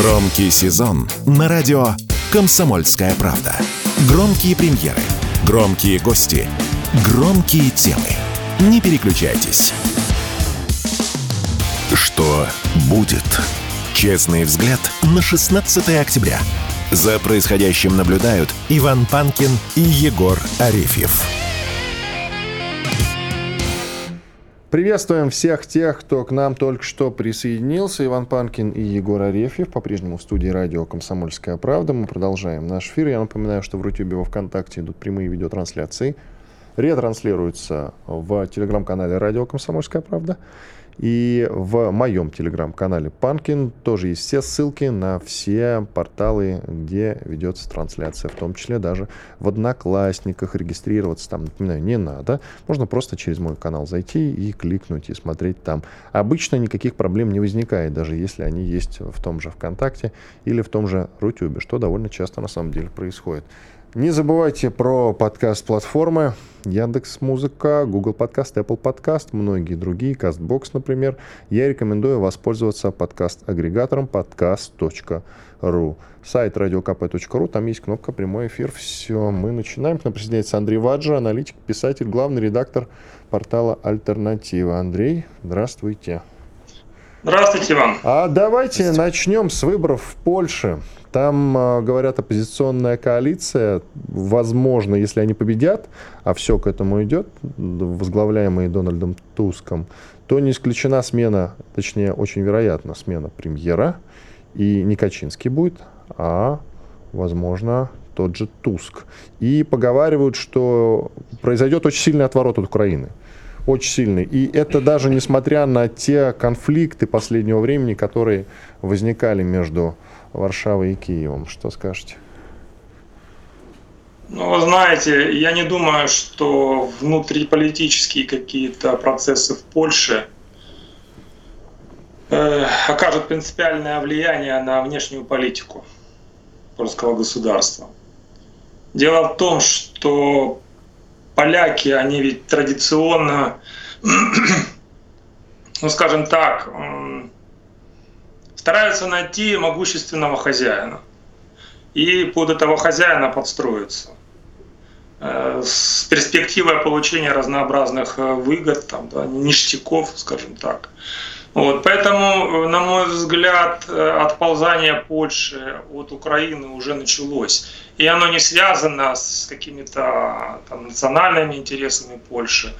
Громкий сезон на радио «Комсомольская правда». Громкие премьеры, громкие гости, громкие темы. Не переключайтесь. Что будет? Честный взгляд на 16 октября. За происходящим наблюдают Иван Панкин и Егор Арефьев. Приветствуем всех тех, кто к нам только что присоединился. Иван Панкин и Егор Арефьев, по-прежнему в студии радио «Комсомольская правда». Мы продолжаем наш эфир. Я напоминаю, что в Рутюбе во Вконтакте идут прямые видеотрансляции. Ретранслируются в телеграм-канале «Радио Комсомольская правда». И в моем телеграм-канале Панкин тоже есть все ссылки на все порталы, где ведется трансляция, в том числе даже в Одноклассниках регистрироваться там, напоминаю, не надо. Можно просто через мой канал зайти и кликнуть и смотреть там. Обычно никаких проблем не возникает, даже если они есть в том же ВКонтакте или в том же Рутюбе, что довольно часто на самом деле происходит. Не забывайте про подкаст-платформы Яндекс Музыка, Google Подкаст, Apple Подкаст, многие другие, Castbox, например. Я рекомендую воспользоваться подкаст-агрегатором podcast.ru. Сайт radiokp.ru, там есть кнопка «Прямой эфир». Все, мы начинаем. К нам присоединяется Андрей Ваджа, аналитик, писатель, главный редактор портала «Альтернатива». Андрей, здравствуйте. Здравствуйте, Иван. А давайте начнем с выборов в Польше. Там, а, говорят, оппозиционная коалиция, возможно, если они победят, а все к этому идет, возглавляемые Дональдом Туском, то не исключена смена, точнее, очень вероятно, смена премьера. И не Качинский будет, а, возможно, тот же Туск. И поговаривают, что произойдет очень сильный отворот от Украины очень сильный. И это даже несмотря на те конфликты последнего времени, которые возникали между Варшавой и Киевом. Что скажете? Ну, вы знаете, я не думаю, что внутриполитические какие-то процессы в Польше э, окажут принципиальное влияние на внешнюю политику польского государства. Дело в том, что поляки, они ведь традиционно, ну скажем так, стараются найти могущественного хозяина и под этого хозяина подстроиться э, с перспективой получения разнообразных э, выгод, там, да, ништяков, скажем так. Вот, поэтому, э, на мой взгляд, отползание Польши от Украины уже началось. И оно не связано с какими-то национальными интересами Польши,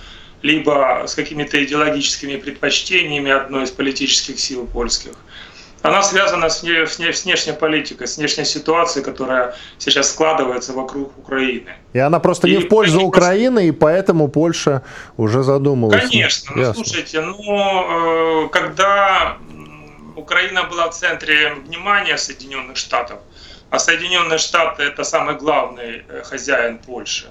либо с какими-то идеологическими предпочтениями одной из политических сил польских она связана с, не, с, не, с внешней политикой, с внешней ситуацией, которая сейчас складывается вокруг Украины. И она просто и, не в пользу Украины, и поэтому Польша уже задумалась. Конечно. Ну, слушайте, ну, э, когда Украина была в центре внимания Соединенных Штатов, а Соединенные Штаты это самый главный э, хозяин Польши.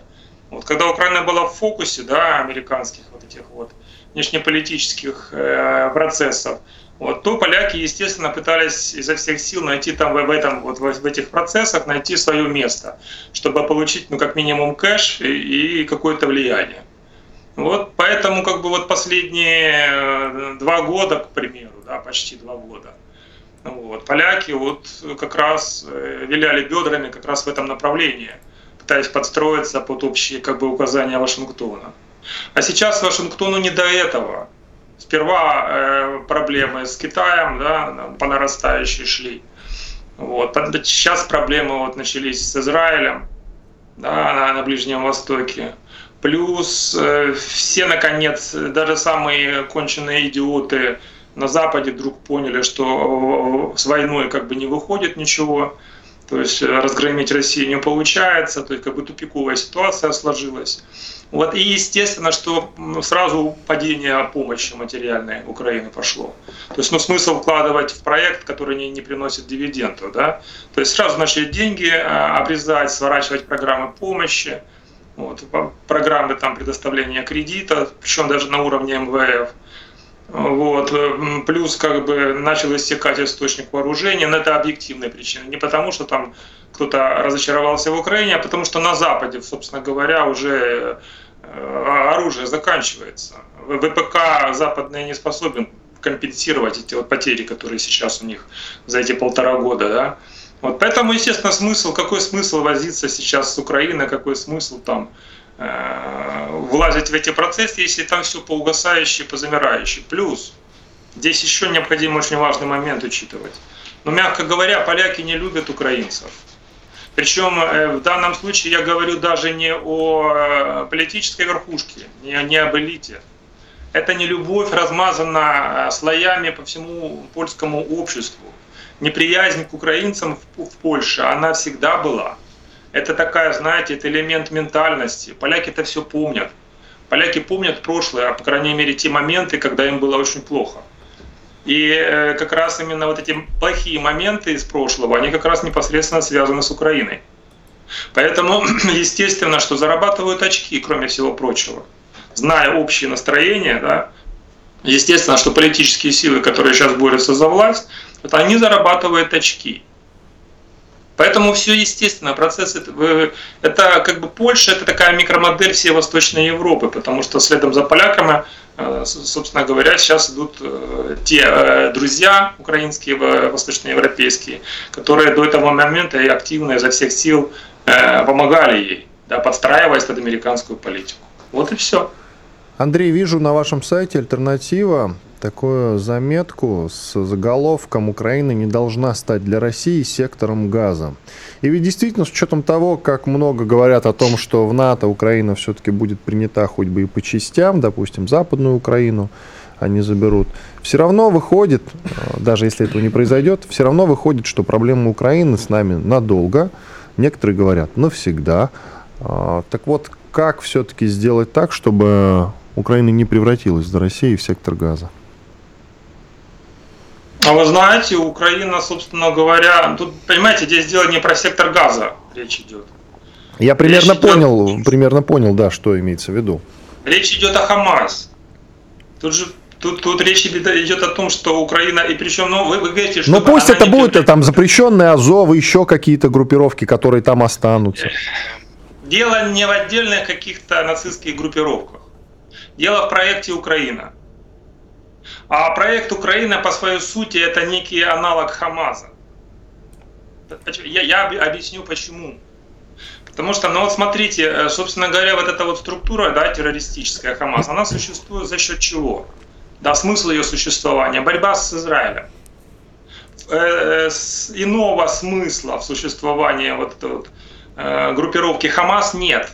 Вот, когда Украина была в фокусе, да, американских вот этих вот внешнеполитических э, процессов, вот, то поляки, естественно, пытались изо всех сил найти там в, этом, вот, в этих процессах, найти свое место, чтобы получить, ну, как минимум, кэш и, и какое-то влияние. Вот, поэтому, как бы, вот последние э, два года, к примеру, да, почти два года, вот, поляки вот как раз э, виляли бедрами как раз в этом направлении, пытаясь подстроиться под общие, как бы, указания Вашингтона. А сейчас Вашингтону не до этого сперва э, проблемы с Китаем, да, по нарастающей шли. Вот. Сейчас проблемы вот начались с Израилем да, на, на Ближнем Востоке. Плюс э, все, наконец, даже самые конченые идиоты на Западе вдруг поняли, что с войной как бы не выходит ничего. То есть разгромить Россию не получается, то есть как бы тупиковая ситуация сложилась. Вот, и естественно, что сразу падение помощи материальной Украины пошло. То есть ну, смысл вкладывать в проект, который не, не приносит дивидендов. Да? То есть сразу начали деньги а, обрезать, сворачивать программы помощи, вот, программы там, предоставления кредита, причем даже на уровне МВФ. Вот. Плюс как бы начал истекать источник вооружения, но это объективная причина. Не потому, что там кто-то разочаровался в Украине, а потому что на Западе, собственно говоря, уже э, оружие заканчивается. ВПК западный не способен компенсировать эти вот потери, которые сейчас у них за эти полтора года, да. Вот поэтому, естественно, смысл, какой смысл возиться сейчас с Украиной, какой смысл там влазить в эти процессы, если там все по угасающей, по замирающей. Плюс, здесь еще необходим очень важный момент учитывать. Но, мягко говоря, поляки не любят украинцев. Причем э, в данном случае я говорю даже не о э, политической верхушке, не, не об элите. Это не любовь размазана э, слоями по всему польскому обществу. Неприязнь к украинцам в, в Польше, она всегда была. Это такая, знаете, это элемент ментальности. Поляки это все помнят. Поляки помнят прошлое, а по крайней мере те моменты, когда им было очень плохо. И э, как раз именно вот эти плохие моменты из прошлого, они как раз непосредственно связаны с Украиной. Поэтому, естественно, что зарабатывают очки, кроме всего прочего. Зная общее настроение, да, естественно, что политические силы, которые сейчас борются за власть, вот они зарабатывают очки. Поэтому все естественно, процесс это, это как бы Польша, это такая микромодель всей Восточной Европы, потому что следом за поляками Э, собственно говоря, сейчас идут э, те э, друзья украинские, восточноевропейские, которые до этого момента и активно изо всех сил помогали ей, да, подстраиваясь под американскую политику. Вот и все. Андрей, вижу на вашем сайте альтернатива такую заметку с заголовком «Украина не должна стать для России сектором газа». И ведь действительно, с учетом того, как много говорят о том, что в НАТО Украина все-таки будет принята хоть бы и по частям, допустим, Западную Украину они заберут, все равно выходит, э, даже если этого не произойдет, все равно выходит, что проблема Украины с нами надолго, некоторые говорят навсегда. А, так вот, как все-таки сделать так, чтобы Украина не превратилась для России в сектор газа? А вы знаете, Украина, собственно говоря, тут, понимаете, здесь дело не про сектор газа речь идет. Я примерно речь понял, идет... примерно понял, да, что имеется в виду. Речь идет о Хамас. Тут же Тут, тут речь идет о том, что Украина, и причем, ну, вы, вы говорите, что... Ну, пусть это будет превращ... там запрещенные Азов, еще какие-то группировки, которые там останутся. Дело не в отдельных каких-то нацистских группировках. Дело в проекте Украина. А проект Украина по своей сути это некий аналог Хамаза. Я, я объясню почему. Потому что, ну вот смотрите, э, собственно говоря, вот эта вот структура, да, террористическая Хамас, она существует за счет чего? Да, смысл ее существования – борьба с Израилем. Э, с иного смысла в существовании вот этой вот э, группировки Хамас нет.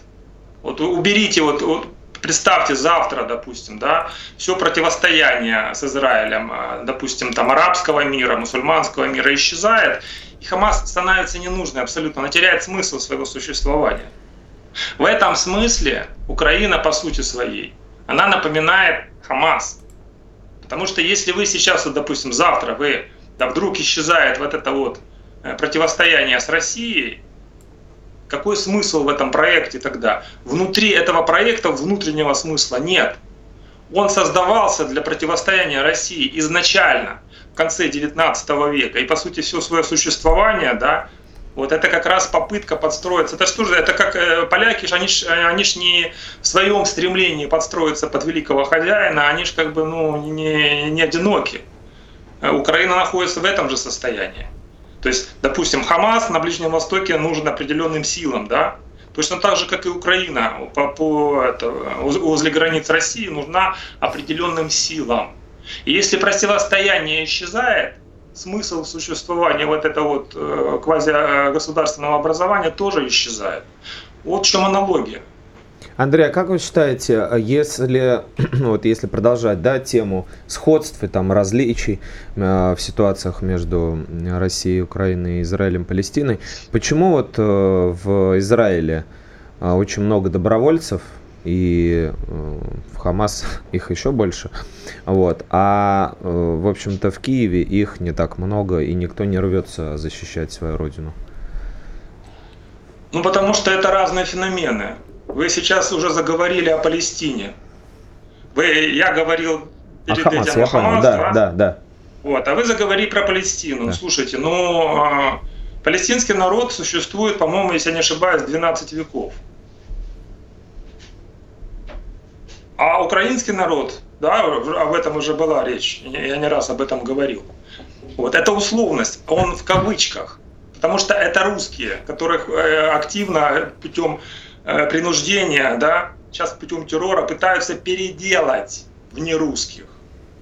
Вот уберите вот, вот представьте завтра, допустим, да, все противостояние с Израилем, а, допустим, там арабского мира, мусульманского мира исчезает, и Хамас становится ненужной абсолютно, она теряет смысл своего существования. В этом смысле Украина по сути своей, она напоминает Хамас. Потому что если вы сейчас, вот, допустим, завтра вы, да, вдруг исчезает вот это вот э, противостояние с Россией, какой смысл в этом проекте тогда? Внутри этого проекта внутреннего смысла нет. Он создавался для противостояния России изначально, в конце 19 века. И по сути все свое существование, да, вот это как раз попытка подстроиться. Это что же, это как э, поляки, они ж, они ж не в своем стремлении подстроиться под великого хозяина, они же как бы ну, не, не одиноки. Э, Украина находится в этом же состоянии. То есть, допустим, Хамас на Ближнем Востоке нужен определенным силам, да, Точно так же, как и Украина по, по, это, возле границ России нужна определенным силам. И если противостояние исчезает, смысл существования вот этого вот э, квазигосударственного образования тоже исчезает. Вот в чем аналогия. Андрей, а как вы считаете, а если, вот если продолжать да, тему сходств и там, различий э, в ситуациях между Россией, Украиной, Израилем, Палестиной, почему вот э, в Израиле э, очень много добровольцев, и э, в Хамас их еще больше, вот, а, э, в общем-то, в Киеве их не так много, и никто не рвется защищать свою родину? Ну, потому что это разные феномены. Вы сейчас уже заговорили о Палестине. Вы, я говорил перед а Хамас, этим о Хамас, да, да, да, да. Вот, а вы заговорили про Палестину. Да. Слушайте, ну, э, палестинский народ существует, по-моему, если я не ошибаюсь, 12 веков. А А украинский народ, да, об этом уже была речь, я не раз об этом говорил. Вот, это условность, он в кавычках, потому что это русские, которых э, активно путем э, принуждения, да, сейчас путем террора пытаются переделать в нерусских.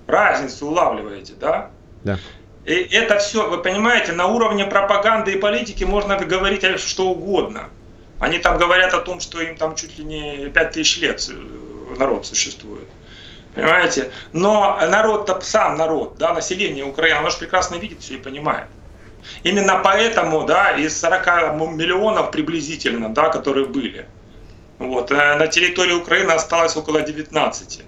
Разницу улавливаете, да? Да. И это все, вы понимаете, на уровне пропаганды и политики можно говорить что угодно. Они там говорят о том, что им там чуть ли не 5000 лет э, народ существует. Понимаете? Но народ-то сам народ, да, население Украины, оно же прекрасно видит все и понимает. Именно поэтому, да, из 40 миллионов приблизительно, да, которые были, вот, э, на территории Украины осталось около 19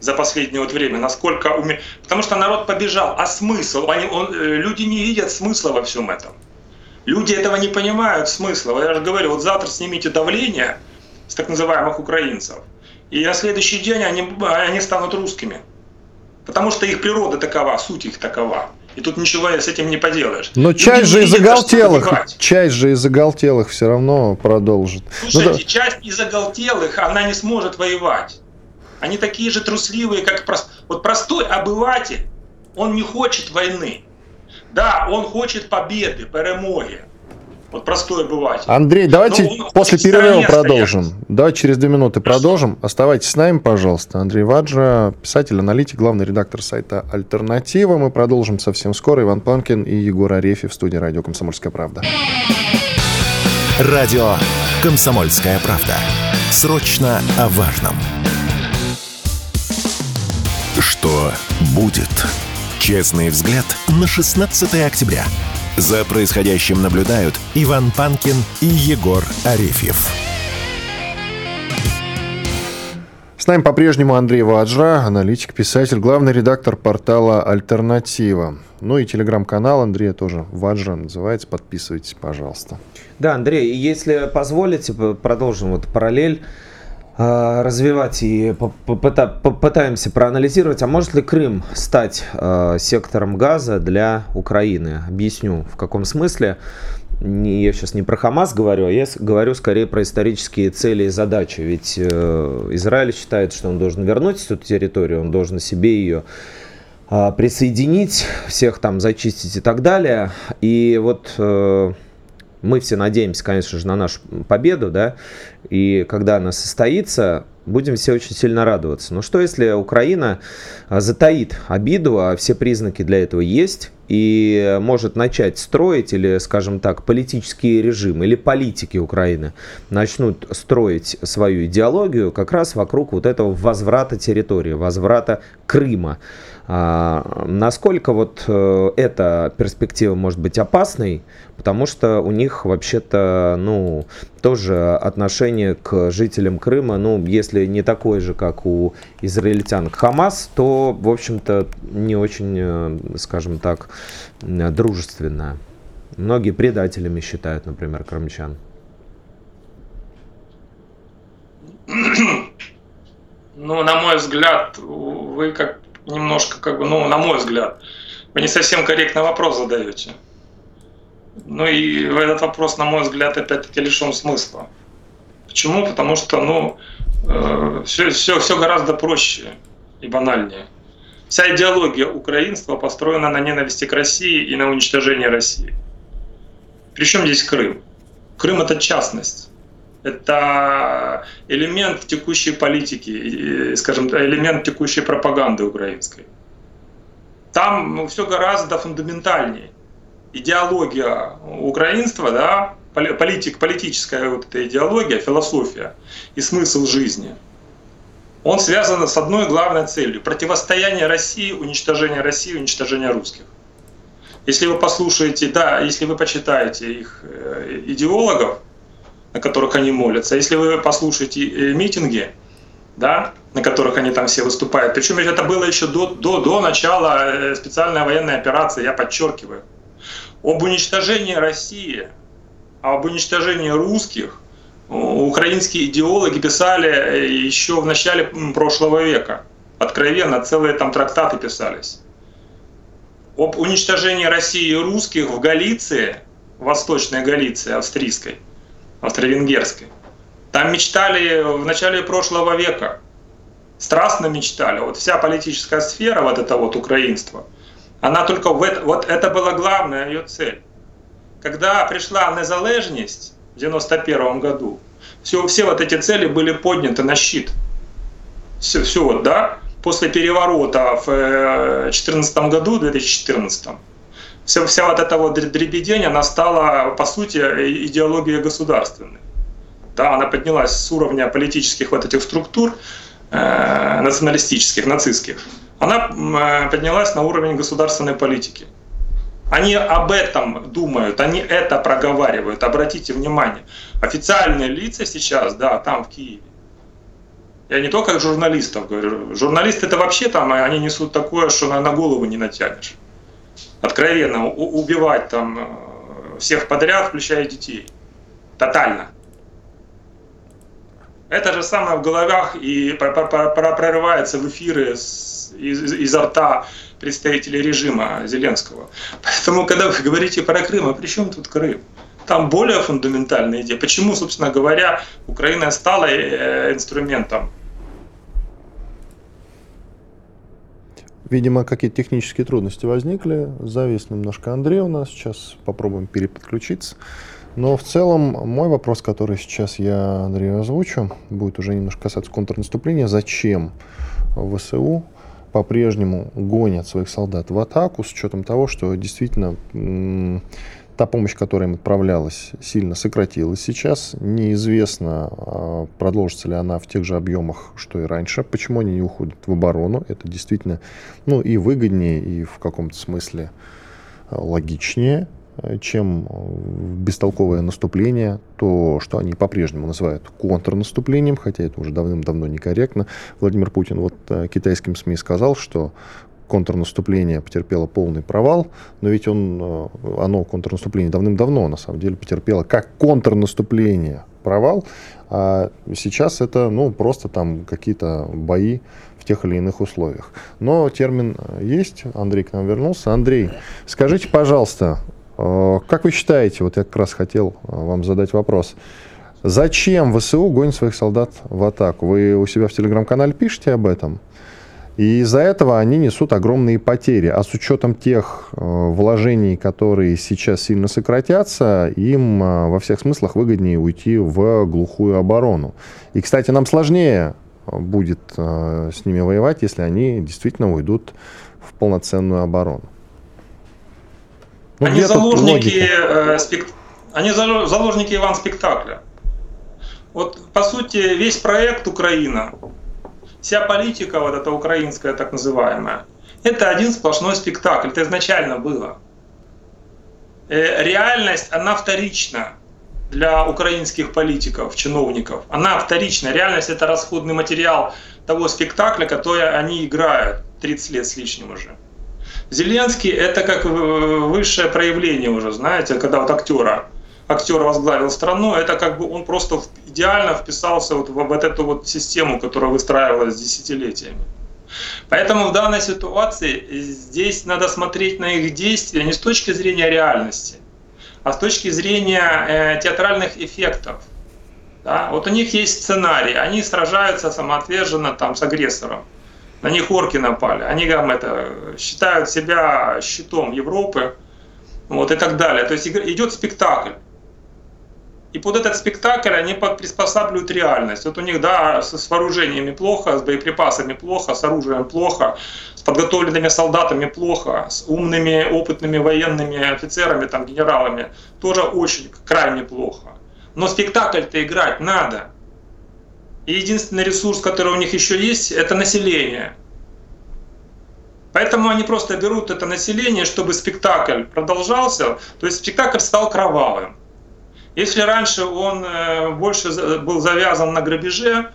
за последнее вот время, насколько уме... Потому что народ побежал. А смысл? Они, он, э, люди не видят смысла во всем этом. Люди этого не понимают смысла. Я же говорю, вот завтра снимите давление с так называемых украинцев, и на следующий день они, они станут русскими. Потому что их природа такова, суть их такова. И тут ничего с этим не поделаешь. Но Люди часть же из оголтелых, часть же из оголтелых все равно продолжит. Слушайте, ну, да. часть из оголтелых, она не сможет воевать. Они такие же трусливые, как прост... вот простой обыватель. Он не хочет войны. Да, он хочет победы, перемоги. Вот простой обыватель. Андрей, давайте после перерыва продолжим. Стоять. Давай через две минуты продолжим. Оставайтесь с нами, пожалуйста. Андрей Ваджа, писатель, аналитик, главный редактор сайта «Альтернатива». Мы продолжим совсем скоро. Иван Панкин и Егор Арефьев в студии «Радио Комсомольская правда». Радио «Комсомольская правда». Срочно о важном. Что будет? Честный взгляд на 16 октября. За происходящим наблюдают Иван Панкин и Егор Арефьев. С нами по-прежнему Андрей Ваджра, аналитик, писатель, главный редактор портала «Альтернатива». Ну и телеграм-канал Андрея тоже Ваджра называется. Подписывайтесь, пожалуйста. Да, Андрей, если позволите, продолжим вот параллель. А, развивать и попытаемся проанализировать, а может ли Крым стать а, сектором газа для Украины? Объясню, в каком смысле. Я сейчас не про Хамас говорю, а я говорю скорее про исторические цели и задачи. Ведь э, Израиль считает, что он должен вернуть эту территорию, он должен себе ее присоединить, всех там зачистить и так далее. И вот э, мы все надеемся, конечно же, на нашу победу, да, и когда она состоится, будем все очень сильно радоваться. Но что если Украина а, затаит обиду, а все признаки для этого есть, и может начать строить, или, скажем так, политический режим, или политики Украины начнут строить свою идеологию как раз вокруг вот этого возврата территории, возврата Крыма. А, насколько вот э, эта перспектива может быть опасной, потому что у них вообще-то, ну, тоже отношение к жителям Крыма, ну, если не такое же, как у израильтян к Хамас, то, в общем-то, не очень, э, скажем так, дружественное. Многие предателями считают, например, крымчан. Ну, на мой взгляд, вы как немножко, как бы, ну, на мой взгляд, вы не совсем корректно вопрос задаете. Ну и этот вопрос, на мой взгляд, опять-таки лишен смысла. Почему? Потому что, ну, э, все, все, все гораздо проще и банальнее. Вся идеология украинства построена на ненависти к России и на уничтожении России. Причем здесь Крым? Крым это частность это элемент текущей политики, скажем, элемент текущей пропаганды украинской. Там ну, все гораздо фундаментальнее. Идеология украинства, да, политик, политическая вот эта идеология, философия и смысл жизни, он связан с одной главной целью – противостояние России, уничтожение России, уничтожение русских. Если вы послушаете, да, если вы почитаете их э, идеологов, на которых они молятся. Если вы послушаете э, митинги, да, на которых они там все выступают, причем это было еще до, до, до начала э, специальной военной операции, я подчеркиваю, об уничтожении России, об уничтожении русских украинские идеологи писали э, еще в начале прошлого века. Откровенно, целые там трактаты писались. Об уничтожении России и русских в Галиции, Восточной Галиции, австрийской – австро-венгерской. Там мечтали в начале прошлого века. страстно мечтали. Вот вся политическая сфера, вот это вот украинство, она только в это, вот это была главная ее цель. Когда пришла незалежность в 91 году, все, все вот эти цели были подняты на щит. Все, все вот, да, после переворота в 2014 э, году, 2014, вся, вся вот эта вот дребедень, она стала, по сути, идеологией государственной. Да, она поднялась с уровня политических вот этих структур, э, националистических, нацистских. Она э, поднялась на уровень государственной политики. Они об этом думают, они это проговаривают. Обратите внимание, официальные лица сейчас, да, там в Киеве, я не только журналистов говорю. Журналисты это вообще там, они несут такое, что на, на голову не натянешь. Откровенно убивать там э, всех подряд, включая детей. Тотально. Это же самое в головах и прорывается в эфиры из, изо рта представителей режима Зеленского. Поэтому, когда вы говорите про Крым, а при чем тут Крым? Там более фундаментальная идея. Почему, собственно говоря, Украина стала э, инструментом Видимо, какие-то технические трудности возникли. Завис немножко Андрей у нас. Сейчас попробуем переподключиться. Но в целом мой вопрос, который сейчас я Андрею озвучу, будет уже немножко касаться контрнаступления. Зачем ВСУ по-прежнему гонят своих солдат в атаку с учетом того, что действительно та помощь, которая им отправлялась, сильно сократилась сейчас. Неизвестно, а, продолжится ли она в тех же объемах, что и раньше. Почему они не уходят в оборону? Это действительно ну, и выгоднее, и в каком-то смысле а, логичнее, чем бестолковое наступление, то, что они по-прежнему называют контрнаступлением, хотя это уже давным-давно некорректно. Владимир Путин вот а, китайским СМИ сказал, что контрнаступление потерпело полный провал, но ведь он, э, оно, контрнаступление, давным-давно, на самом деле, потерпело как контрнаступление провал, а сейчас это, ну, просто там какие-то бои в тех или иных условиях. Но термин э, есть, Андрей к нам вернулся. Андрей, скажите, пожалуйста, э, как вы считаете, вот я как раз хотел вам задать вопрос, зачем ВСУ гонит своих солдат в атаку? Вы у себя в телеграм-канале пишете об этом? И из-за этого они несут огромные потери. А с учетом тех э, вложений, которые сейчас сильно сократятся, им э, во всех смыслах выгоднее уйти в глухую оборону. И, кстати, нам сложнее будет э, с ними воевать, если они действительно уйдут в полноценную оборону. Ну, они, заложники, э, спект... они заложники Иван спектакля. Вот, по сути, весь проект Украина вся политика, вот эта украинская так называемая, это один сплошной спектакль, это изначально было. Э, реальность, она вторична для украинских политиков, чиновников. Она вторична. Реальность это расходный материал того спектакля, который они играют 30 лет с лишним уже. Зеленский это как высшее проявление уже, знаете, когда вот актера актер возглавил страну, это как бы он просто идеально вписался вот в вот эту вот систему, которая выстраивалась десятилетиями. Поэтому в данной ситуации здесь надо смотреть на их действия не с точки зрения реальности, а с точки зрения э, театральных эффектов. Да? Вот у них есть сценарий, они сражаются самоотверженно там с агрессором. На них орки напали, они там это, считают себя щитом Европы, вот и так далее. То есть идет спектакль. И под этот спектакль они приспосабливают реальность. Вот у них, да, с, вооружениями плохо, с боеприпасами плохо, с оружием плохо, с подготовленными солдатами плохо, с умными, опытными военными офицерами, там, генералами тоже очень крайне плохо. Но спектакль-то играть надо. И единственный ресурс, который у них еще есть, это население. Поэтому они просто берут это население, чтобы спектакль продолжался, то есть спектакль стал кровавым. Если раньше он э, больше был завязан на грабеже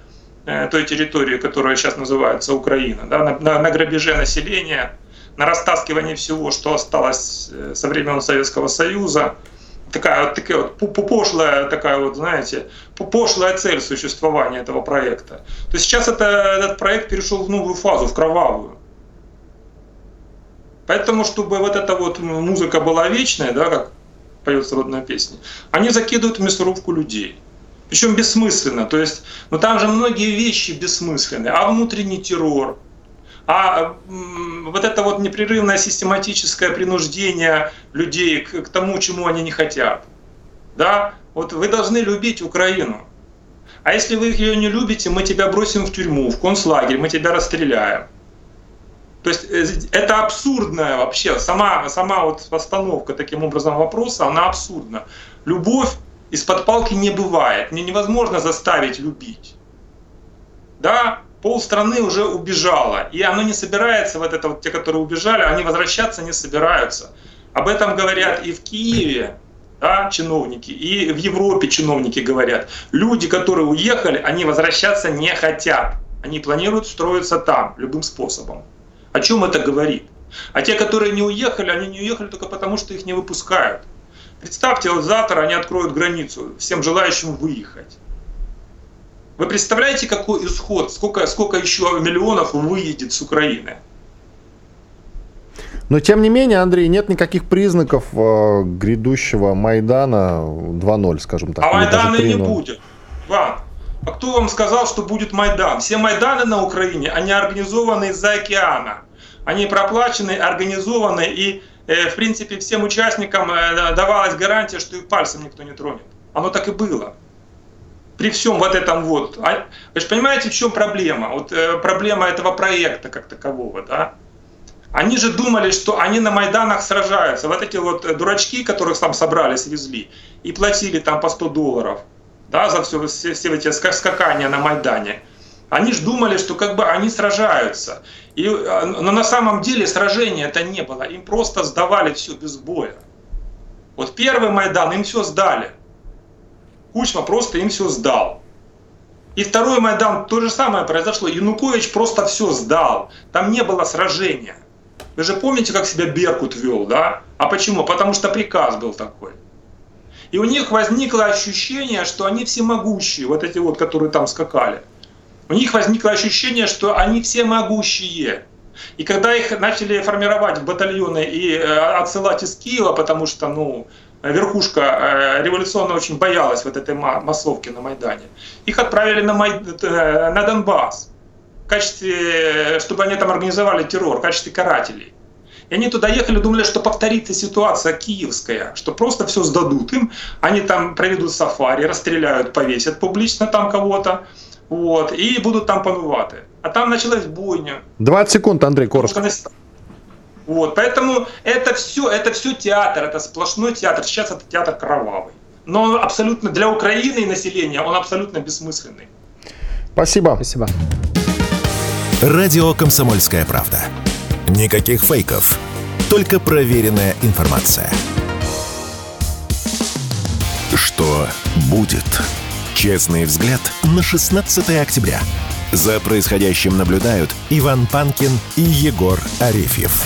э, той территории, которая сейчас называется Украина, да, на, на, грабеже населения, на растаскивании всего, что осталось э, со времен Советского Союза, такая вот, такая вот пошлая, такая вот, знаете, пошлая цель существования этого проекта, то сейчас это, этот проект перешел в новую фазу, в кровавую. Поэтому, чтобы вот эта вот музыка была вечная, да, как поется в одной песне, они закидывают в мясорубку людей. Причем бессмысленно. То есть, ну там же многие вещи бессмысленны. А внутренний террор, а вот это вот непрерывное систематическое принуждение людей к, к тому, чему они не хотят. Да? Вот вы должны любить Украину. А если вы ее не любите, мы тебя бросим в тюрьму, в концлагерь, мы тебя расстреляем. То есть э, это абсурдная вообще, сама, сама вот постановка таким образом вопроса, она абсурдна. Любовь из-под палки не бывает, мне невозможно заставить любить. Да, пол страны уже убежало, и оно не собирается, вот это вот те, которые убежали, они возвращаться не собираются. Об этом говорят и в Киеве, да, чиновники, и в Европе чиновники говорят. Люди, которые уехали, они возвращаться не хотят. Они планируют строиться там любым способом. О чем это говорит? А те, которые не уехали, они не уехали только потому, что их не выпускают. Представьте, вот завтра они откроют границу всем желающим выехать. Вы представляете, какой исход, сколько, сколько еще миллионов выедет с Украины? Но тем не менее, Андрей, нет никаких признаков э, грядущего Майдана 2.0, скажем так. А Майдана не будет. Иван, а кто вам сказал, что будет Майдан? Все Майданы на Украине, они организованы из-за океана. Они проплачены, организованы, и, э, в принципе, всем участникам э, давалась гарантия, что их пальцем никто не тронет. Оно так и было. При всем вот этом вот. А, вы же понимаете, в чем проблема? Вот э, проблема этого проекта как такового, да? Они же думали, что они на Майданах сражаются. Вот эти вот дурачки, которых там собрали, свезли, и платили там по 100 долларов да, за все, все, все эти скакания на Майдане. Они же думали, что как бы они сражаются. И, а, но на самом деле сражения это не было. Им просто сдавали все без боя. Вот первый Майдан им все сдали. Кучма просто им все сдал. И второй Майдан то же самое произошло. Янукович просто все сдал. Там не было сражения. Вы же помните, как себя Беркут вел, да? А почему? Потому что приказ был такой. И у них возникло ощущение, что они всемогущие, вот эти вот, которые там скакали. У них возникло ощущение, что они всемогущие. И когда их начали формировать в батальоны и э, отсылать из Киева, потому что, ну, верхушка э, революционно очень боялась вот этой массовки на Майдане, их отправили на, Май... Э, на Донбасс, в качестве, чтобы они там организовали террор, в качестве карателей. И они туда ехали, думали, что повторится ситуация киевская, что просто все сдадут им, они там проведут сафари, расстреляют, повесят публично там кого-то, вот, и будут там панувати. А там началась бойня. 20 секунд, Андрей, коротко. Вот, поэтому это все, это все театр, это сплошной театр. Сейчас это театр кровавый. Но он абсолютно для Украины и населения он абсолютно бессмысленный. Спасибо. Спасибо. Радио «Комсомольская правда». Никаких фейков, только проверенная информация. Что будет? Честный взгляд на 16 октября. За происходящим наблюдают Иван Панкин и Егор Арефьев.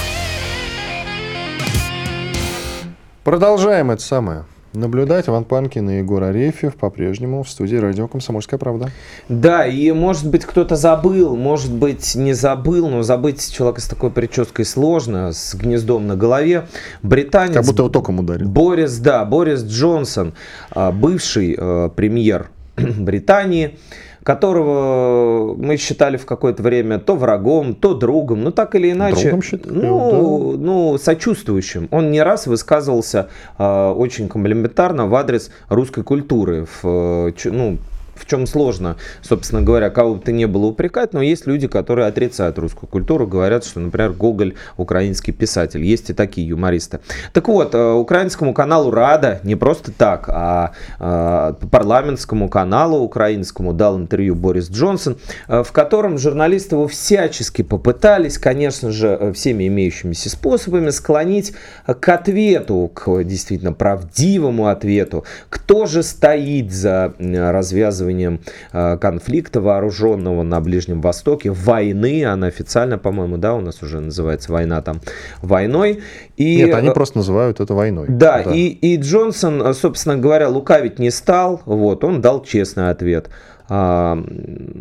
Продолжаем это самое наблюдать. Иван Панкин и Егор Арефьев по-прежнему в студии радио «Комсомольская правда». Да, и может быть кто-то забыл, может быть не забыл, но забыть человека с такой прической сложно, с гнездом на голове. Британец... Как будто его током ударил. Борис, да, Борис Джонсон, а, бывший э, премьер Британии, которого мы считали в какое-то время то врагом, то другом, ну так или иначе, другом считали, ну, да. ну сочувствующим. Он не раз высказывался э, очень комплиментарно в адрес русской культуры, в, э, ну, в чем сложно, собственно говоря, кого бы то ни было упрекать, но есть люди, которые отрицают русскую культуру, говорят, что, например, Гоголь украинский писатель. Есть и такие юмористы. Так вот, э, украинскому каналу Рада не просто так, а, а парламентскому каналу украинскому дал интервью Борис Джонсон, э, в котором журналисты его всячески попытались, конечно же, э, всеми имеющимися способами склонить к ответу, к действительно правдивому ответу, кто же стоит за развязыванием развязыванием э, конфликта вооруженного на Ближнем Востоке, войны, она официально, по-моему, да, у нас уже называется война там войной. И, Нет, они э, просто называют это войной. Да, да. И, и Джонсон, собственно говоря, лукавить не стал, вот, он дал честный ответ. А,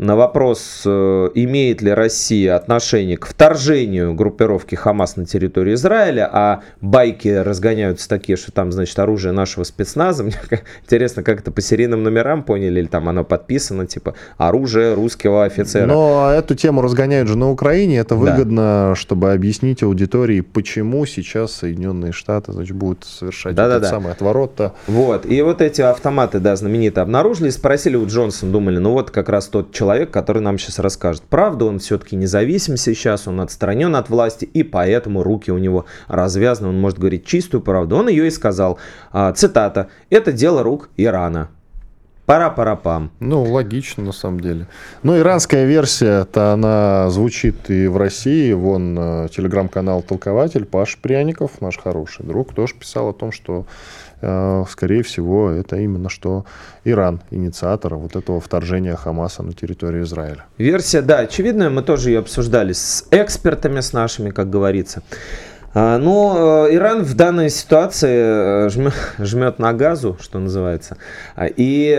на вопрос, э, имеет ли Россия отношение к вторжению группировки Хамас на территорию Израиля, а байки разгоняются такие, что там, значит, оружие нашего спецназа. Мне интересно, как это по серийным номерам поняли, или там оно подписано, типа, оружие русского офицера. Но эту тему разгоняют же на Украине, это выгодно, да. чтобы объяснить аудитории, почему сейчас Соединенные Штаты, значит, будут совершать да, этот да, самый отворот-то. Вот, и вот эти автоматы, да, знаменитые обнаружили, спросили у Джонсона, думали, ну вот как раз тот человек, который нам сейчас расскажет. Правда, он все-таки независим сейчас, он отстранен от власти, и поэтому руки у него развязаны, он может говорить чистую правду. Он ее и сказал. А, цитата. «Это дело рук Ирана». Пара-пара-пам. Ну, логично, на самом деле. Ну, иранская версия-то, она звучит и в России. Вон э, телеграм-канал «Толкователь» Паш Пряников, наш хороший друг, тоже писал о том, что скорее всего, это именно что Иран, инициатор вот этого вторжения Хамаса на территорию Израиля. Версия, да, очевидная, мы тоже ее обсуждали с экспертами, с нашими, как говорится. А, но э, Иран в данной ситуации э, жмет на газу, что называется, а, э, и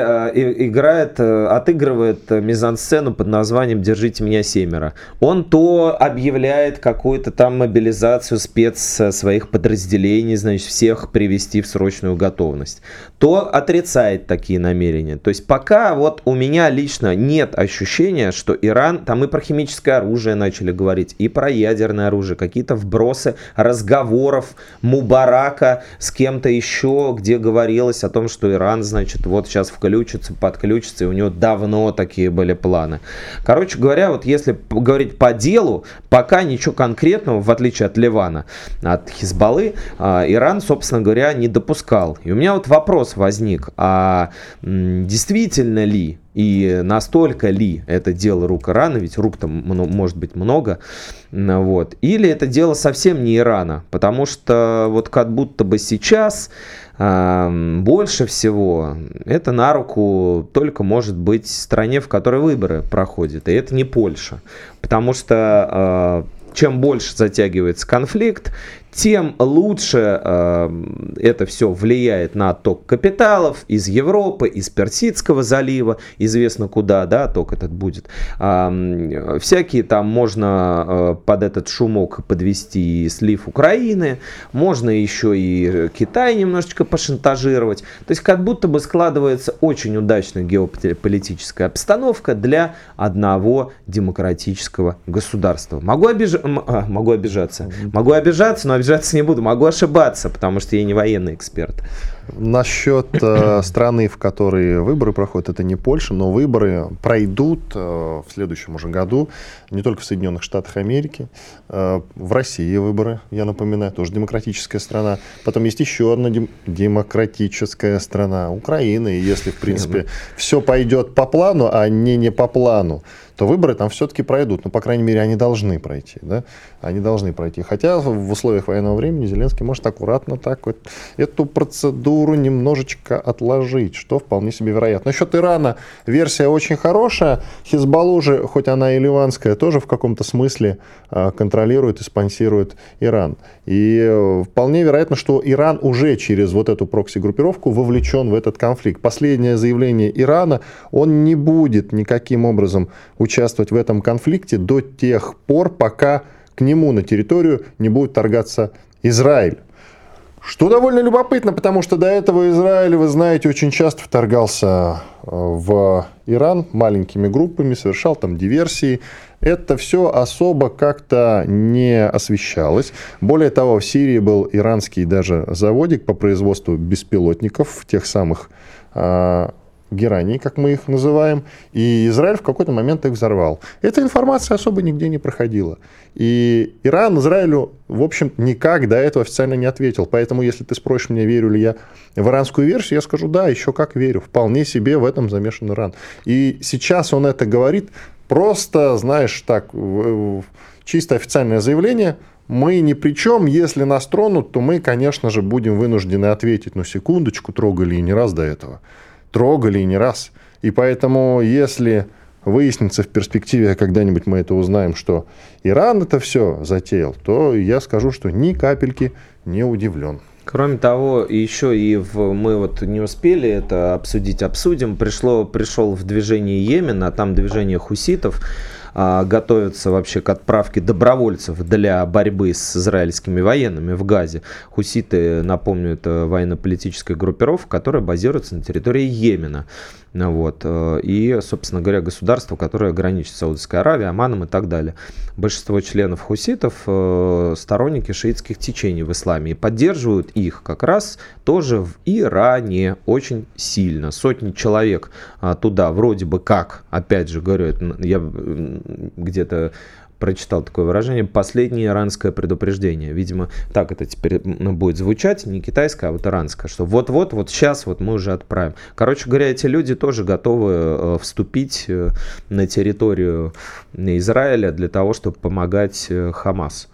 играет, отыгрывает мизансцену под названием «Держите меня семеро». Он то объявляет какую-то там мобилизацию спец своих подразделений, значит, всех привести в срочную готовность, то отрицает такие намерения. То есть пока вот у меня лично нет ощущения, что Иран, там и про химическое оружие начали говорить, и про ядерное оружие, какие-то вбросы разговоров Мубарака с кем-то еще, где говорилось о том, что Иран, значит, вот сейчас включится, подключится, и у него давно такие были планы. Короче говоря, вот если говорить по делу, пока ничего конкретного, в отличие от Ливана, от Хизбаллы, а, Иран, собственно говоря, не допускал. И у меня вот вопрос возник, а действительно ли и настолько ли это дело рук Ирана, ведь рук там может быть много, вот. Или это дело совсем не Ирана, потому что вот как будто бы сейчас э, больше всего это на руку только может быть стране, в которой выборы проходят, и это не Польша, потому что э, чем больше затягивается конфликт, тем лучше э, это все влияет на ток капиталов из Европы, из Персидского залива, известно куда, да, ток этот будет. Э, всякие там можно э, под этот шумок подвести слив Украины, можно еще и Китай немножечко пошантажировать. То есть как будто бы складывается очень удачная геополитическая обстановка для одного демократического государства. Могу, обиж... а, могу обижаться, могу обижаться, но обижаться не буду. Могу ошибаться, потому что я не военный эксперт. Насчет э, страны, в которой выборы проходят, это не Польша, но выборы пройдут э, в следующем уже году не только в Соединенных Штатах Америки, э, в России выборы, я напоминаю, тоже демократическая страна. Потом есть еще одна дем- демократическая страна, Украина. И если, в принципе, все пойдет по плану, а не не по плану, то выборы там все-таки пройдут. Ну, по крайней мере, они должны пройти. Да? Они должны пройти. Хотя в условиях военного времени Зеленский может аккуратно так вот эту процедуру немножечко отложить, что вполне себе вероятно. Насчет Ирана версия очень хорошая. Хизбаллу же, хоть она и ливанская, тоже в каком-то смысле а, контролирует и спонсирует Иран. И э, вполне вероятно, что Иран уже через вот эту прокси-группировку вовлечен в этот конфликт. Последнее заявление Ирана, он не будет никаким образом участвовать в этом конфликте до тех пор, пока к нему на территорию не будет торгаться Израиль. Что довольно любопытно, потому что до этого Израиль, вы знаете, очень часто вторгался э, в Иран маленькими группами, совершал там диверсии. Это все особо как-то не освещалось. Более того, в Сирии был иранский даже заводик по производству беспилотников, тех самых э, гераний, как мы их называем, и Израиль в какой-то момент их взорвал. Эта информация особо нигде не проходила. И Иран Израилю, в общем, никак до этого официально не ответил. Поэтому, если ты спросишь меня, верю ли я в иранскую версию, я скажу, да, еще как верю. Вполне себе в этом замешан Иран. И сейчас он это говорит просто, знаешь, так, чисто официальное заявление – мы ни при чем, если нас тронут, то мы, конечно же, будем вынуждены ответить, ну, секундочку, трогали и не раз до этого трогали не раз. И поэтому, если выяснится в перспективе, когда-нибудь мы это узнаем, что Иран это все затеял, то я скажу, что ни капельки не удивлен. Кроме того, еще и в, мы вот не успели это обсудить, обсудим. Пришло, пришел в движение Йемен, а там движение хуситов а, готовятся вообще к отправке добровольцев для борьбы с израильскими военными в Газе. Хуситы, напомню, это военно-политическая группировка, которая базируется на территории Йемена. Ну вот. Э, и, собственно говоря, государство, которое граничит Саудовской Аравией, Оманом и так далее. Большинство членов хуситов э, сторонники шиитских течений в исламе и поддерживают их как раз тоже в Иране очень сильно. Сотни человек а, туда вроде бы как, опять же говорю, я где-то прочитал такое выражение «последнее иранское предупреждение». Видимо, так это теперь будет звучать, не китайское, а вот иранское, что вот-вот, вот сейчас вот мы уже отправим. Короче говоря, эти люди тоже готовы э, вступить э, на территорию Израиля для того, чтобы помогать э, Хамас.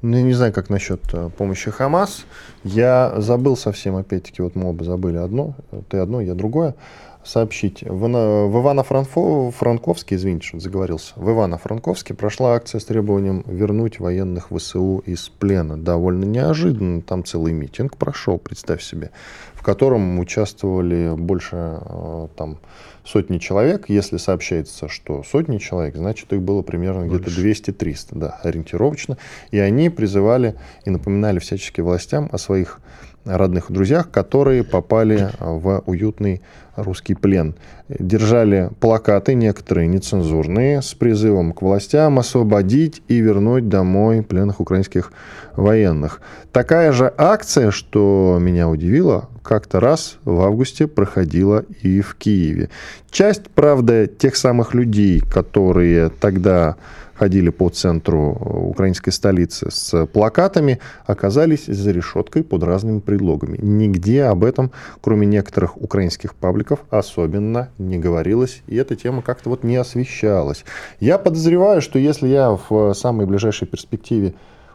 Ну, я не знаю, как насчет помощи Хамас. Я забыл совсем, опять-таки, вот мы оба забыли одно, ты одно, я другое сообщить. В, в Ивано-Франковске, извините, что заговорился, в Ивано-Франковске прошла акция с требованием вернуть военных ВСУ из плена. Довольно неожиданно, там целый митинг прошел, представь себе, в котором участвовали больше э, там, сотни человек. Если сообщается, что сотни человек, значит их было примерно где-то 200-300, да, ориентировочно. И они призывали и напоминали всячески властям о своих родных друзьях, которые попали в уютный русский плен. Держали плакаты, некоторые нецензурные, с призывом к властям освободить и вернуть домой пленных украинских военных. Такая же акция, что меня удивило, как-то раз в августе проходила и в Киеве. Часть, правда, тех самых людей, которые тогда ходили по центру украинской столицы с плакатами, оказались за решеткой под разными предлогами. Нигде об этом, кроме некоторых украинских пабликов, особенно не говорилось, и эта тема как-то вот не освещалась. Я подозреваю, что если я в самой ближайшей перспективе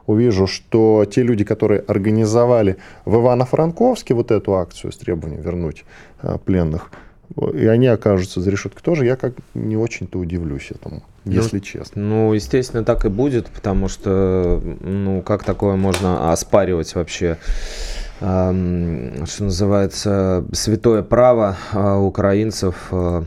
увижу, что те люди, которые организовали в Ивано-Франковске вот эту акцию с требованием вернуть э, пленных, и они окажутся за решеткой тоже, я как не очень-то удивлюсь этому, ну, если честно. Ну, естественно, так и будет, потому что, ну, как такое можно оспаривать вообще что называется, святое право а, украинцев а,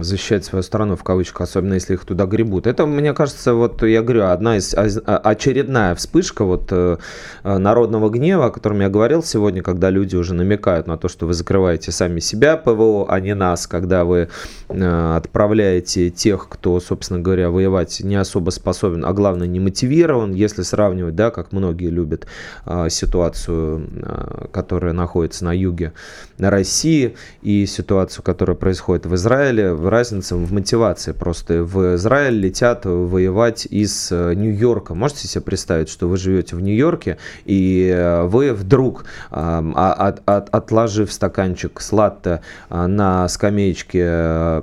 защищать свою страну, в кавычках, особенно если их туда гребут. Это, мне кажется, вот я говорю, одна из а, очередная вспышка вот э, народного гнева, о котором я говорил сегодня, когда люди уже намекают на то, что вы закрываете сами себя ПВО, а не нас, когда вы э, отправляете тех, кто, собственно говоря, воевать не особо способен, а главное не мотивирован, если сравнивать, да, как многие любят ситуацию которая находится на юге России, и ситуацию, которая происходит в Израиле, разница в мотивации. Просто в Израиль летят воевать из э, Нью-Йорка. Можете себе представить, что вы живете в Нью-Йорке, и э, вы вдруг, а, отложив стаканчик с на скамеечке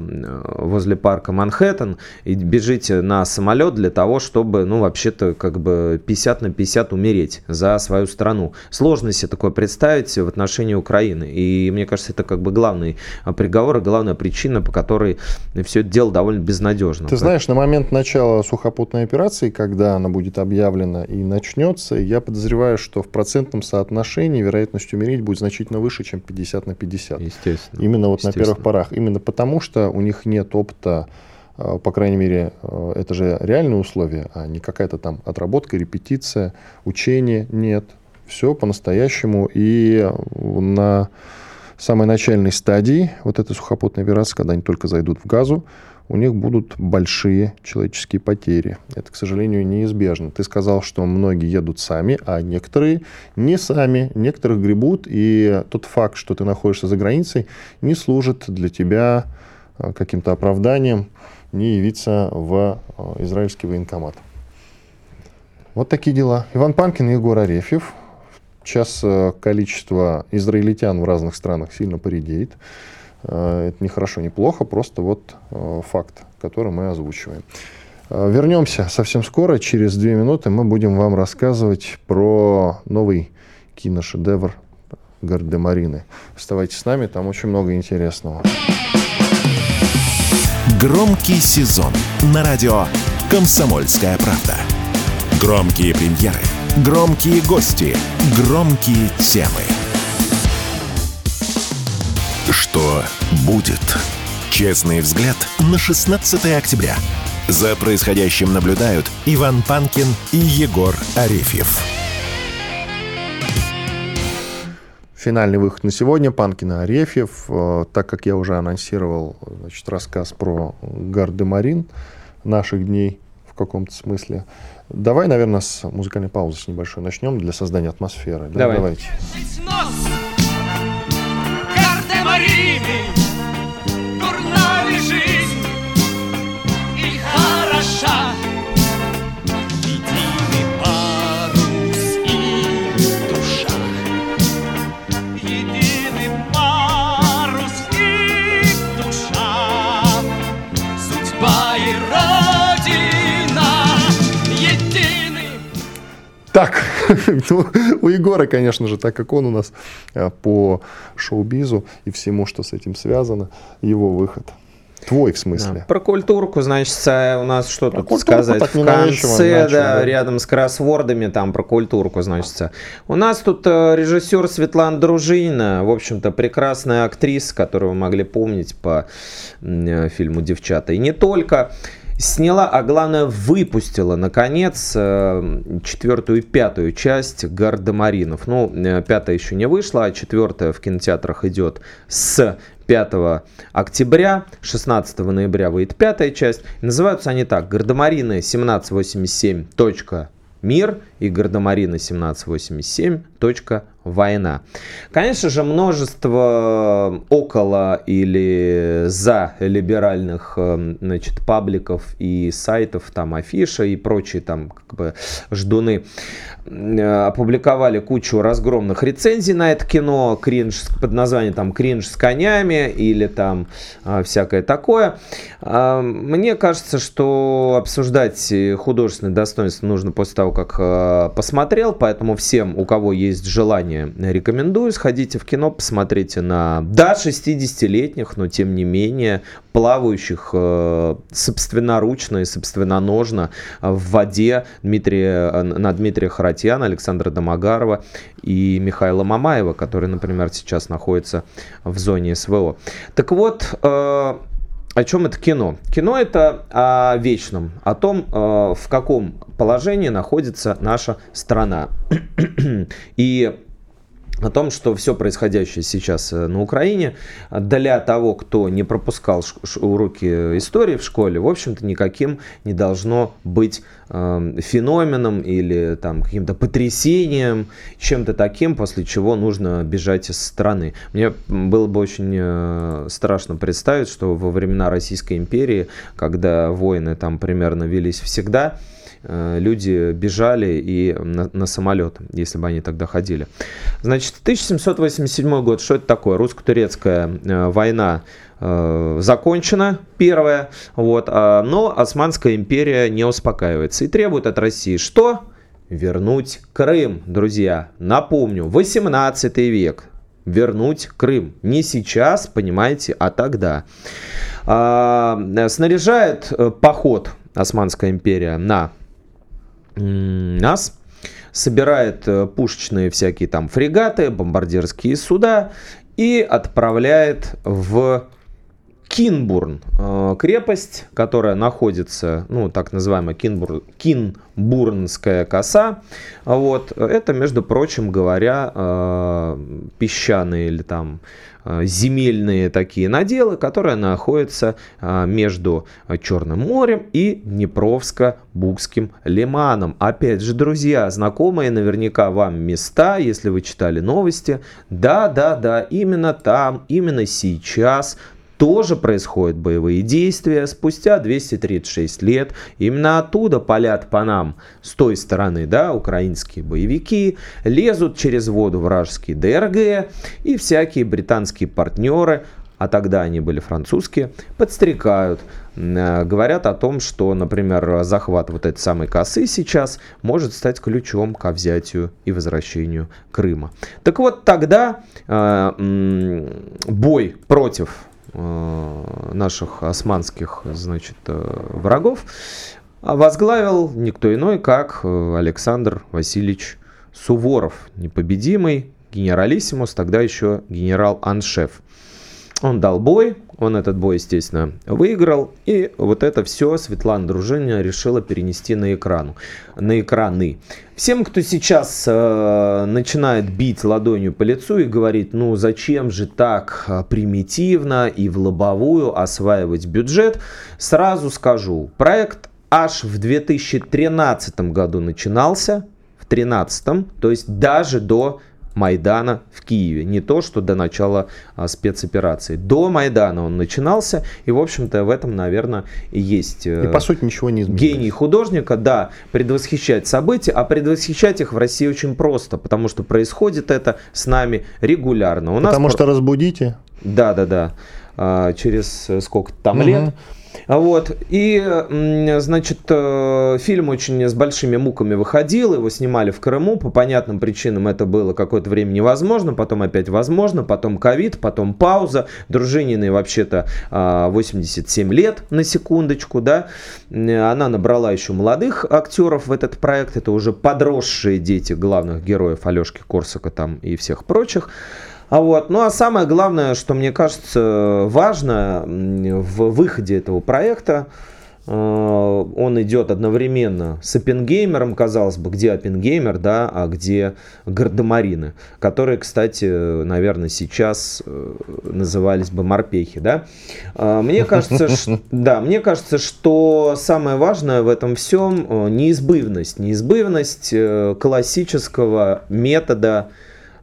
возле парка Манхэттен, и бежите на самолет для того, чтобы, ну, вообще-то, как бы 50 на 50 умереть за свою страну. Сложно себе такое представить в отношении Украины. И мне кажется, это как бы главный а, приговор и главная причина, по которой все это дело довольно безнадежно. Ты знаешь, на момент начала сухопутной операции, когда она будет объявлена и начнется, я подозреваю, что в процентном соотношении вероятность умереть будет значительно выше, чем 50 на 50. Естественно. Именно вот на первых порах. Именно потому, что у них нет опыта а, по крайней мере, а, это же реальные условия, а не какая-то там отработка, репетиция, учение. Нет, все по-настоящему. И на самой начальной стадии вот этой сухопутной операции, когда они только зайдут в газу, у них будут большие человеческие потери. Это, к сожалению, неизбежно. Ты сказал, что многие едут сами, а некоторые не сами. Некоторых гребут, и тот факт, что ты находишься за границей, не служит для тебя а, каким-то оправданием не явиться в а, израильский военкомат. Вот такие дела. Иван Панкин и Егор Арефьев. Сейчас э, количество израильтян в разных странах сильно поредеет. Э, это не хорошо, не плохо, просто вот э, факт, который мы озвучиваем. Вернемся совсем скоро, через две минуты мы будем вам рассказывать про новый киношедевр Гардемарины. Оставайтесь с нами, там очень много интересного. Громкий сезон на радио «Комсомольская правда». Громкие премьеры – Громкие гости, громкие темы. Что будет? Честный взгляд на 16 октября. За происходящим наблюдают Иван Панкин и Егор Арефьев. Финальный выход на сегодня Панкина Арефьев. Э, так как я уже анонсировал значит, рассказ про Гардемарин наших дней в каком-то смысле. Давай, наверное, с музыкальной паузы с небольшой начнем для создания атмосферы. Да, Давай. Давайте. Так, ну, у Егора, конечно же, так как он у нас э, по шоу-бизу и всему, что с этим связано, его выход. Твой, в смысле. Да. Про культурку, значит, э, у нас что Про тут сказать? так В конце, да, да. рядом с кроссвордами, там про культурку, значит. У нас тут э, режиссер Светлана Дружинина, в общем-то, прекрасная актриса, которую вы могли помнить по э, фильму «Девчата». И не только сняла, а главное выпустила, наконец, э, четвертую и пятую часть «Гардемаринов». Ну, э, пятая еще не вышла, а четвертая в кинотеатрах идет с 5 октября, 16 ноября выйдет пятая часть. Называются они так. Гардемарины 1787. Мир и Гардемарины 1787. Война. Конечно же, множество около или за либеральных э, значит, пабликов и сайтов, там афиша и прочие там как бы ждуны э, опубликовали кучу разгромных рецензий на это кино, кринж под названием там кринж с конями или там всякое такое. Мне кажется, что обсуждать э, художественное достоинство нужно после того, как э, посмотрел, поэтому всем, у кого есть желание, рекомендую, сходите в кино, посмотрите на, да, 60-летних, но тем не менее, плавающих э, собственноручно и собственноножно в воде Дмитрия, э, на Дмитрия Харатьяна, Александра Домогарова и Михаила Мамаева, который, например, сейчас находится в зоне СВО. Так вот, э, о чем это кино? Кино это о вечном, о том, э, в каком положении находится наша страна. И о том, что все происходящее сейчас э, на Украине для того, кто не пропускал уроки истории в школе, в общем-то, никаким не должно быть феноменом или там каким-то потрясением, чем-то таким, после чего нужно бежать из страны. Мне было бы очень э, страшно представить, что во времена Российской империи, когда войны там примерно велись всегда, э, люди бежали и на, на самолет, если бы они тогда ходили. Значит, 1787 год, что это такое? Русско-турецкая э, война закончена, первая, вот, а, но Османская империя не успокаивается и требует от России что? Вернуть Крым, друзья. Напомню, 18 век. Вернуть Крым. Не сейчас, понимаете, а тогда. А, э, снаряжает э, поход Османская империя на нас, собирает э, пушечные всякие там фрегаты, бомбардирские суда и отправляет в Кинбурн, э, крепость, которая находится, ну, так называемая Кинбур, Кинбурнская коса. Вот, это, между прочим говоря, э, песчаные или там э, земельные такие наделы, которые находятся между Черным морем и Днепровско-Букским лиманом. Опять же, друзья, знакомые наверняка вам места, если вы читали новости. Да, да, да, именно там, именно сейчас тоже происходят боевые действия. Спустя 236 лет именно оттуда палят по нам с той стороны, да, украинские боевики, лезут через воду вражеские ДРГ и всякие британские партнеры, а тогда они были французские, подстрекают, э, говорят о том, что, например, захват вот этой самой косы сейчас может стать ключом к взятию и возвращению Крыма. Так вот, тогда э, бой против наших османских, значит, э, врагов А возглавил никто иной, как э, Александр Васильевич Суворов, непобедимый генералиссимус, тогда еще генерал-аншеф. Он дал бой, он этот бой, естественно, выиграл, и вот это все Светлана Дружинина решила перенести на экрану, на экраны. Всем, кто сейчас э, начинает бить ладонью по лицу и говорит, ну зачем же так э, примитивно и в лобовую осваивать бюджет, сразу скажу, проект аж в 2013 году начинался, в 2013, то есть даже до Майдана в Киеве. Не то, что до начала а, спецоперации. До Майдана он начинался, и, в общем-то, в этом, наверное, и есть и, по сути, ничего не изменилось. гений художника, да, предвосхищать события, а предвосхищать их в России очень просто, потому что происходит это с нами регулярно. У потому нас... что разбудите. Да, да, да. А, через э, сколько там угу. лет вот. И, значит, э, фильм очень с большими муками выходил, его снимали в Крыму, по понятным причинам это было какое-то время невозможно, потом опять возможно, потом ковид, потом пауза. Дружининой вообще-то 87 а, лет, на секундочку, да. Она набрала еще молодых актеров в этот проект, это уже подросшие дети главных героев Алешки Корсака там и всех прочих. А вот. Ну а самое главное, что мне кажется важно в выходе этого проекта, э, он идет одновременно с Оппенгеймером, казалось бы, где Оппенгеймер, да, а где Гардемарины, которые, кстати, наверное, сейчас э, назывались бы морпехи, да. А, мне кажется, что, да, мне кажется, что самое важное в этом всем э, неизбывность, неизбывность классического метода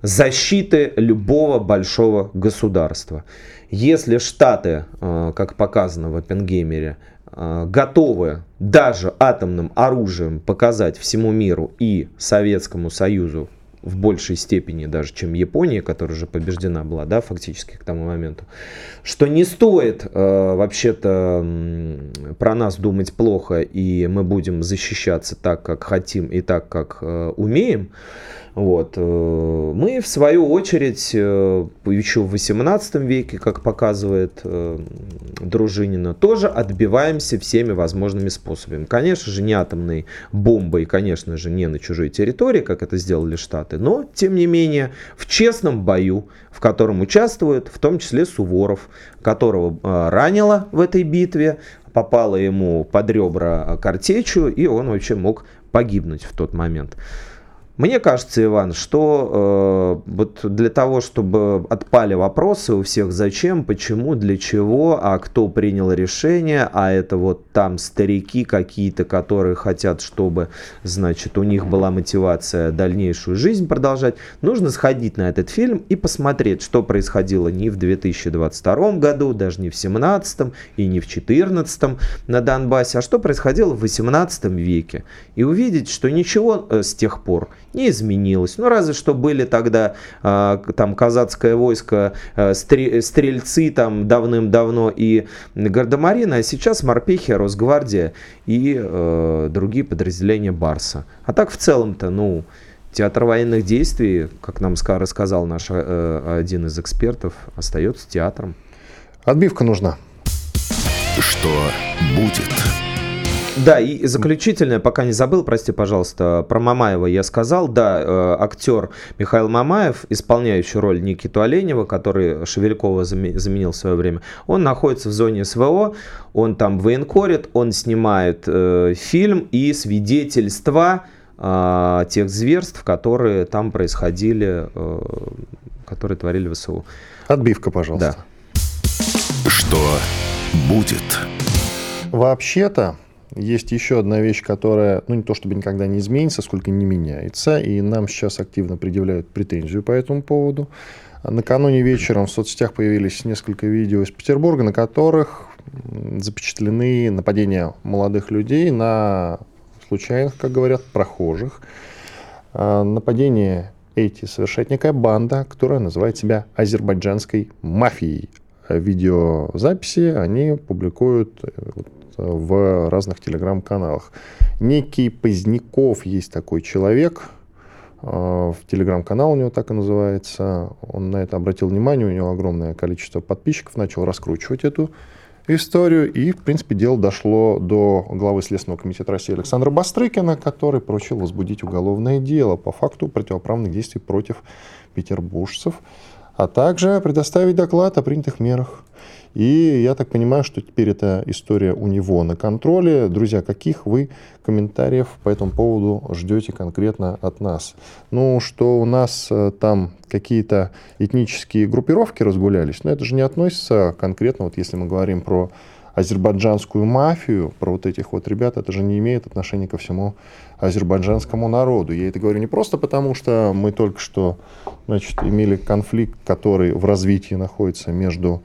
защиты любого большого государства. Если Штаты, э, как показано в Оппенгеймере, э, готовы даже атомным оружием показать всему миру и Советскому Союзу в большей степени даже, чем Япония, которая уже побеждена была, да, фактически к тому моменту, что не стоит э, вообще-то про нас думать плохо, и мы будем защищаться так, как хотим и так, как э, умеем, вот. Э, мы, в свою очередь, э, еще в 18 веке, как показывает э, Дружинина, тоже отбиваемся всеми возможными способами. Конечно же, не атомной бомбой, конечно же, не на чужой территории, как это сделали Штаты, но, тем не менее, в честном бою, в котором участвует в том числе Суворов, которого ранило в этой битве, попало ему под ребра картечью, и он вообще мог погибнуть в тот момент. Мне кажется, Иван, что э, вот для того, чтобы отпали вопросы у всех, зачем, почему, для чего, а кто принял решение, а это вот там старики какие-то, которые хотят, чтобы, значит, у них была мотивация дальнейшую жизнь продолжать, нужно сходить на этот фильм и посмотреть, что происходило не в 2022 году, даже не в 17 и не в 14 на Донбассе, а что происходило в 18 веке. И увидеть, что ничего э, с тех пор не изменилось. Ну, разве что были тогда э, там казацкое войско, э, стрельцы там давным-давно и гардемарины, а сейчас морпехи, Росгвардия и э, другие подразделения Барса. А так в целом-то, ну, театр военных действий, как нам рассказал наш э, один из экспертов, остается театром. Отбивка нужна. Что будет? Да, и заключительное, пока не забыл, прости, пожалуйста, про Мамаева я сказал. Да, э, актер Михаил Мамаев, исполняющий роль Никиту Оленева, который Шевелькова заменил в свое время, он находится в зоне СВО, он там военкорит, он снимает э, фильм и свидетельства э, тех зверств, которые там происходили, э, которые творили ВСУ. Отбивка, пожалуйста. Да. Что будет? Вообще-то, есть еще одна вещь, которая, ну, не то чтобы никогда не изменится, сколько не меняется, и нам сейчас активно предъявляют претензию по этому поводу. Накануне вечером в соцсетях появились несколько видео из Петербурга, на которых запечатлены нападения молодых людей на случайных, как говорят, прохожих. А, нападения эти совершает некая банда, которая называет себя азербайджанской мафией. Видеозаписи они публикуют э, в разных телеграм-каналах. Некий Поздняков есть такой человек, э, в телеграм-канал у него так и называется. Он на это обратил внимание, у него огромное количество подписчиков, начал раскручивать эту историю. И, в принципе, дело дошло до главы Следственного комитета России Александра Бастрыкина, который поручил возбудить уголовное дело по факту противоправных действий против петербуржцев, а также предоставить доклад о принятых мерах. И я так понимаю, что теперь эта история у него на контроле. Друзья, каких вы комментариев по этому поводу ждете конкретно от нас? Ну, что у нас э, там какие-то этнические группировки разгулялись, но это же не относится конкретно, вот если мы говорим про азербайджанскую мафию, про вот этих вот ребят, это же не имеет отношения ко всему азербайджанскому народу. Я это говорю не просто потому, что мы только что значит, имели конфликт, который в развитии находится между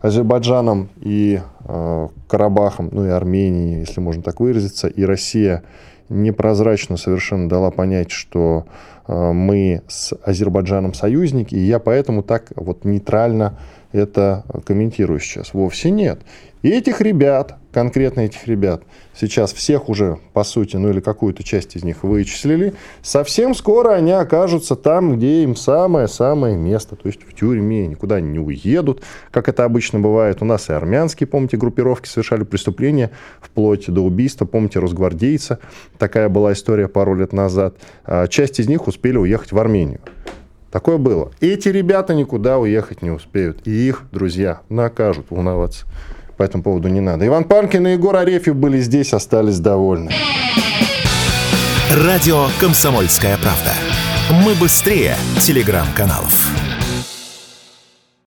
Азербайджаном и э, Карабахом, ну и Арменией, если можно так выразиться, и Россия непрозрачно совершенно дала понять, что э, мы с Азербайджаном союзники, и я поэтому так вот нейтрально это комментирую сейчас. Вовсе нет. И этих ребят, конкретно этих ребят, сейчас всех уже, по сути, ну или какую-то часть из них вычислили, совсем скоро они окажутся там, где им самое-самое место, то есть в тюрьме, никуда они не уедут, как это обычно бывает. У нас и армянские, помните, группировки совершали преступления вплоть до убийства, помните, росгвардейца, такая была история пару лет назад. А часть из них успели уехать в Армению. Такое было. Эти ребята никуда уехать не успеют. И их, друзья, накажут. Волноваться по этому поводу не надо. Иван Панкин и Егор Арефьев были здесь, остались довольны. Радио «Комсомольская правда». Мы быстрее телеграм-каналов.